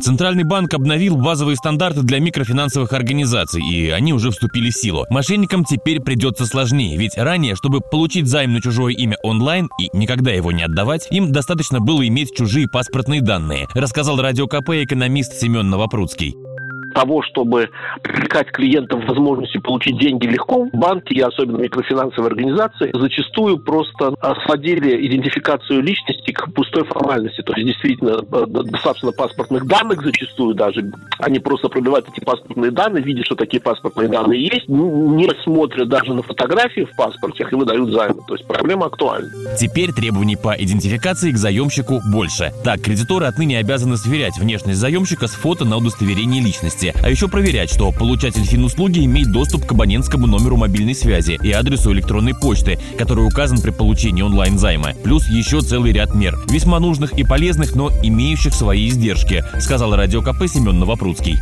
Центральный банк обновил базовые стандарты для микрофинансовых организаций, и они уже вступили в силу. Мошенникам теперь придется сложнее, ведь ранее, чтобы получить займ на чужое имя онлайн и никогда его не отдавать, им достаточно было иметь чужие паспортные данные, рассказал радио КП экономист Семен Новопрудский того, чтобы привлекать клиентов возможностью получить деньги легко, банки и особенно микрофинансовые организации зачастую просто сводили идентификацию личности к пустой формальности. То есть действительно э, достаточно паспортных данных зачастую даже. Они просто пробивают эти паспортные данные, видят, что такие паспортные данные есть, не смотрят даже на фотографии в паспорте и выдают займы. То есть проблема актуальна. Теперь требований по идентификации к заемщику больше. Так, кредиторы отныне обязаны сверять внешность заемщика с фото на удостоверение личности месте, а еще проверять, что получатель финуслуги имеет доступ к абонентскому номеру мобильной связи и адресу электронной почты, который указан при получении онлайн-займа. Плюс еще целый ряд мер, весьма нужных и полезных, но имеющих свои издержки, сказал радио КП Семен Новопрудский.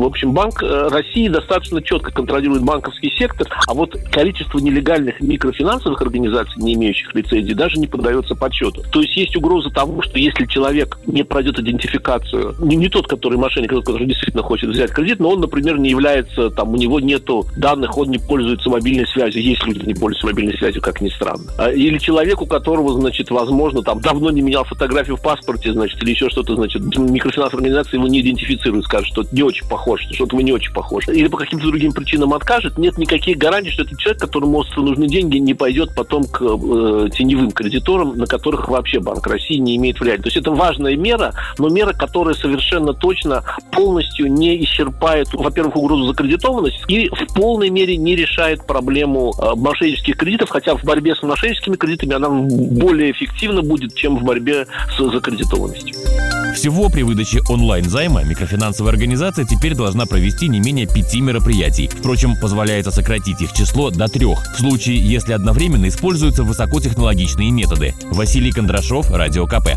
В общем, Банк э, России достаточно четко контролирует банковский сектор, а вот количество нелегальных микрофинансовых организаций, не имеющих лицензии, даже не поддается подсчету. То есть есть угроза того, что если человек не пройдет идентификацию, не, не тот, который мошенник, а тот, который действительно хочет взять кредит, но он, например, не является, там, у него нету данных, он не пользуется мобильной связью. Есть люди, не пользуются мобильной связью, как ни странно. А, или человек, у которого, значит, возможно, там, давно не менял фотографию в паспорте, значит, или еще что-то, значит, микрофинансовая организация его не идентифицирует, скажет, что не очень похож, что что-то вы не очень похож. Или по каким-то другим причинам откажет, нет никаких гарантий, что этот человек, которому нужны деньги, не пойдет потом к э, теневым кредиторам, на которых вообще Банк России не имеет влияния. То есть это важная мера, но мера, которая совершенно точно полностью не исчерпает, во-первых, угрозу закредитованности и в полной мере не решает проблему э, мошеннических кредитов, хотя в борьбе с мошенническими кредитами она более эффективна будет, чем в борьбе с закредитованностью. Всего при выдаче онлайн-займа микрофинансовая организация теперь должна провести не менее пяти мероприятий. Впрочем, позволяется сократить их число до трех, в случае, если одновременно используются высокотехнологичные методы. Василий Кондрашов, Радио КП.